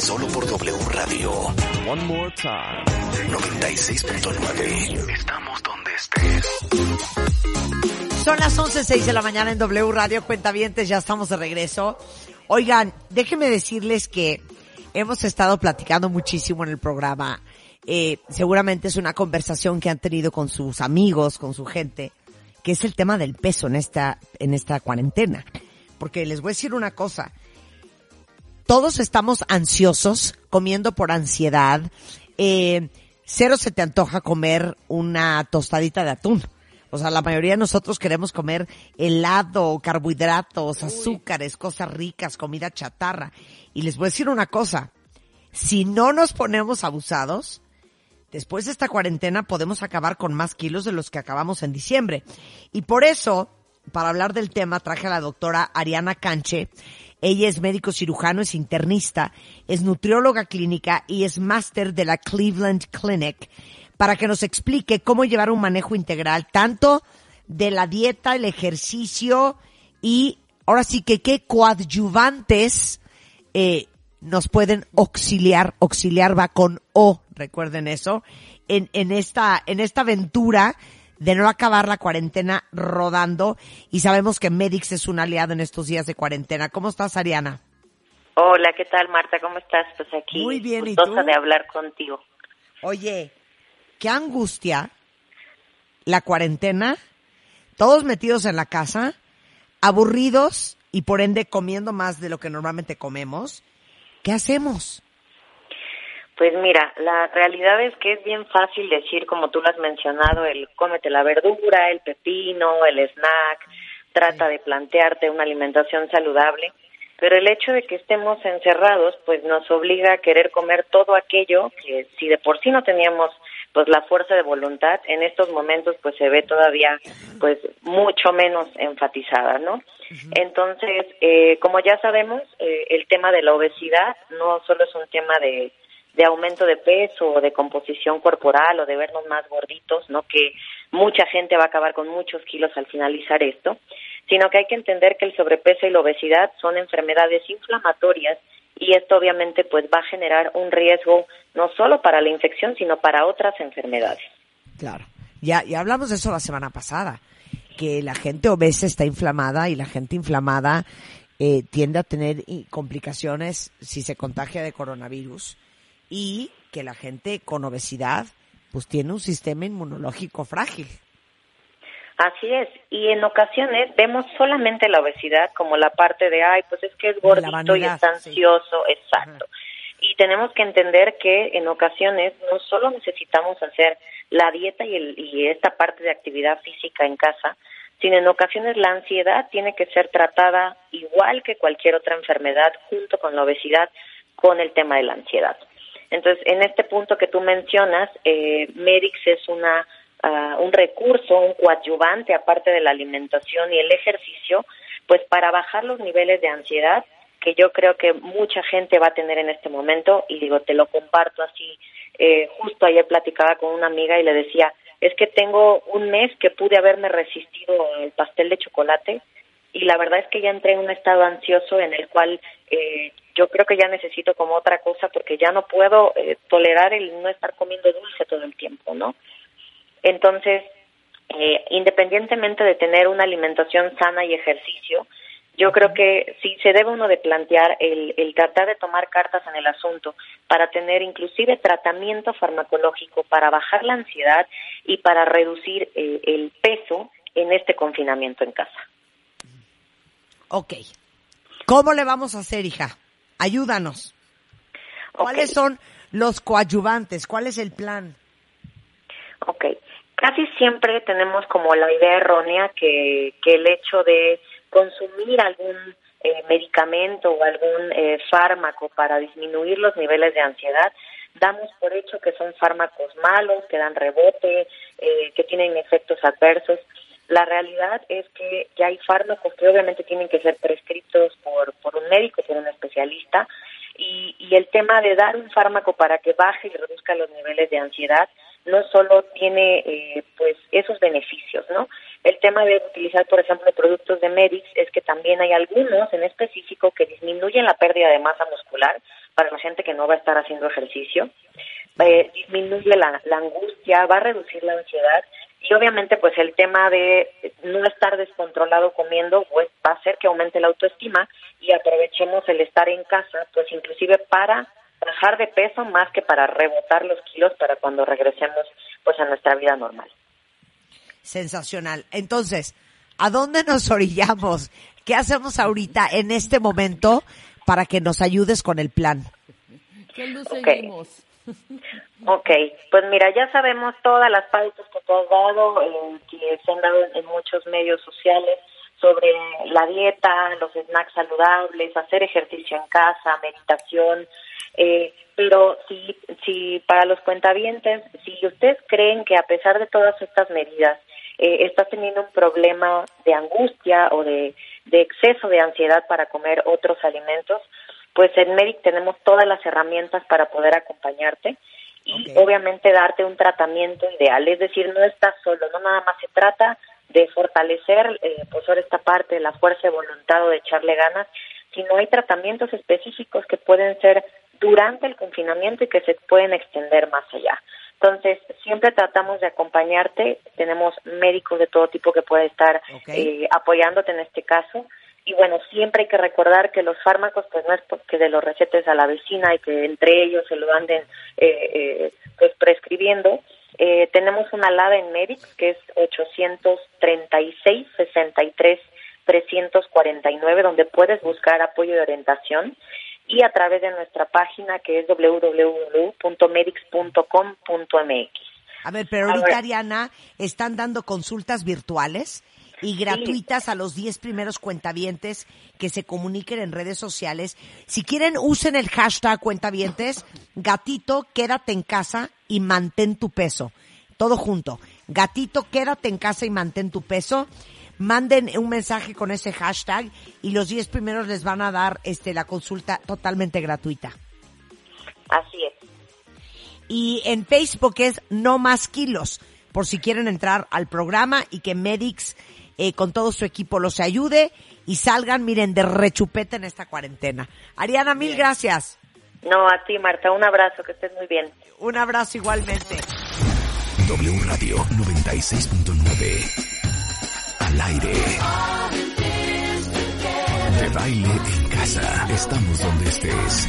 solo por W Radio. One more time. 96.9. Estamos donde estés. Son las 11.06 de la mañana en W Radio Cuentavientes, ya estamos de regreso. Oigan, déjenme decirles que hemos estado platicando muchísimo en el programa. Eh, seguramente es una conversación que han tenido con sus amigos, con su gente, que es el tema del peso en esta, en esta cuarentena. Porque les voy a decir una cosa. Todos estamos ansiosos, comiendo por ansiedad. Eh, cero se te antoja comer una tostadita de atún. O sea, la mayoría de nosotros queremos comer helado, carbohidratos, azúcares, cosas ricas, comida chatarra. Y les voy a decir una cosa. Si no nos ponemos abusados, después de esta cuarentena podemos acabar con más kilos de los que acabamos en diciembre. Y por eso, para hablar del tema, traje a la doctora Ariana Canche. Ella es médico cirujano, es internista, es nutrióloga clínica y es máster de la Cleveland Clinic para que nos explique cómo llevar un manejo integral tanto de la dieta, el ejercicio y ahora sí que qué coadyuvantes eh, nos pueden auxiliar, auxiliar va con O, recuerden eso, en, en esta, en esta aventura de no acabar la cuarentena rodando y sabemos que Medix es un aliado en estos días de cuarentena. ¿Cómo estás, Ariana? Hola, ¿qué tal, Marta? ¿Cómo estás? Pues aquí, Muy bien, ¿y tú? de hablar contigo. Oye, qué angustia la cuarentena, todos metidos en la casa, aburridos y por ende comiendo más de lo que normalmente comemos. ¿Qué hacemos? Pues mira, la realidad es que es bien fácil decir, como tú lo has mencionado, el cómete la verdura, el pepino, el snack, trata de plantearte una alimentación saludable, pero el hecho de que estemos encerrados, pues nos obliga a querer comer todo aquello que si de por sí no teníamos pues la fuerza de voluntad, en estos momentos pues se ve todavía pues mucho menos enfatizada, ¿no? Entonces, eh, como ya sabemos, eh, el tema de la obesidad no solo es un tema de, de aumento de peso o de composición corporal o de vernos más gorditos, ¿no? Que mucha gente va a acabar con muchos kilos al finalizar esto, sino que hay que entender que el sobrepeso y la obesidad son enfermedades inflamatorias y esto obviamente pues va a generar un riesgo no solo para la infección, sino para otras enfermedades. Claro. Ya, ya hablamos de eso la semana pasada, que la gente obesa está inflamada y la gente inflamada eh, tiende a tener complicaciones si se contagia de coronavirus y que la gente con obesidad pues tiene un sistema inmunológico frágil. Así es, y en ocasiones vemos solamente la obesidad como la parte de, ay, pues es que es gordito y sí. ansioso, exacto. Y tenemos que entender que en ocasiones no solo necesitamos hacer la dieta y, el, y esta parte de actividad física en casa, sino en ocasiones la ansiedad tiene que ser tratada igual que cualquier otra enfermedad junto con la obesidad con el tema de la ansiedad. Entonces, en este punto que tú mencionas, eh, Medix es una ah, un recurso, un coadyuvante aparte de la alimentación y el ejercicio, pues para bajar los niveles de ansiedad que yo creo que mucha gente va a tener en este momento y digo, te lo comparto así. Eh, justo ayer platicaba con una amiga y le decía, es que tengo un mes que pude haberme resistido al pastel de chocolate y la verdad es que ya entré en un estado ansioso en el cual eh, yo creo que ya necesito como otra cosa porque ya no puedo eh, tolerar el no estar comiendo dulce todo el tiempo, ¿no? Entonces, eh, independientemente de tener una alimentación sana y ejercicio, yo creo que sí se debe uno de plantear el, el tratar de tomar cartas en el asunto para tener inclusive tratamiento farmacológico para bajar la ansiedad y para reducir eh, el peso en este confinamiento en casa. Ok. ¿Cómo le vamos a hacer, hija? Ayúdanos. ¿Cuáles son los coadyuvantes? ¿Cuál es el plan? Ok. Casi siempre tenemos como la idea errónea que, que el hecho de consumir algún eh, medicamento o algún eh, fármaco para disminuir los niveles de ansiedad, damos por hecho que son fármacos malos, que dan rebote, eh, que tienen efectos adversos. La realidad es que ya hay fármacos que obviamente tienen que ser prescritos por, por un médico, por un especialista, y, y el tema de dar un fármaco para que baje y reduzca los niveles de ansiedad no solo tiene eh, pues esos beneficios, ¿no? El tema de utilizar, por ejemplo, productos de Medix es que también hay algunos en específico que disminuyen la pérdida de masa muscular para la gente que no va a estar haciendo ejercicio, eh, disminuye la, la angustia, va a reducir la ansiedad y obviamente pues el tema de no estar descontrolado comiendo pues va a hacer que aumente la autoestima y aprovechemos el estar en casa pues inclusive para bajar de peso más que para rebotar los kilos para cuando regresemos pues a nuestra vida normal. Sensacional. Entonces, ¿a dónde nos orillamos? ¿Qué hacemos ahorita en este momento para que nos ayudes con el plan? ¿Qué luz Ok. seguimos? Ok, pues mira, ya sabemos todas las pautas que te has dado, eh, que se han dado en muchos medios sociales sobre la dieta, los snacks saludables, hacer ejercicio en casa, meditación, eh, pero si, si para los cuentavientes, si ustedes creen que a pesar de todas estas medidas, eh, estás teniendo un problema de angustia o de, de exceso de ansiedad para comer otros alimentos, pues en Medic tenemos todas las herramientas para poder acompañarte y obviamente darte un tratamiento ideal, es decir, no estás solo, no nada más se trata de fortalecer eh, pues ahora esta parte de la fuerza de voluntad o de echarle ganas, sino hay tratamientos específicos que pueden ser durante el confinamiento y que se pueden extender más allá. Entonces, siempre tratamos de acompañarte, tenemos médicos de todo tipo que pueden estar eh, apoyándote en este caso. Y bueno, siempre hay que recordar que los fármacos, pues no es porque de los recetes a la vecina y que entre ellos se lo anden eh, eh, pues prescribiendo. Eh, tenemos una alada en Medix que es 836 63 349 donde puedes buscar apoyo de orientación y a través de nuestra página que es www.medix.com.mx. A ver, pero ahorita. Ariana, están dando consultas virtuales y gratuitas a los 10 primeros cuentavientes que se comuniquen en redes sociales. Si quieren, usen el hashtag cuentavientes, gatito, quédate en casa y mantén tu peso. Todo junto. Gatito, quédate en casa y mantén tu peso. Manden un mensaje con ese hashtag y los 10 primeros les van a dar este la consulta totalmente gratuita. Así es. Y en Facebook es No Más Kilos, por si quieren entrar al programa y que Medix eh, con todo su equipo los ayude y salgan, miren, de rechupete en esta cuarentena. Ariana, mil gracias. No, a ti, Marta, un abrazo, que estés muy bien. Un abrazo igualmente. W Radio 96.9. Al aire. De baile en casa. Estamos donde estés.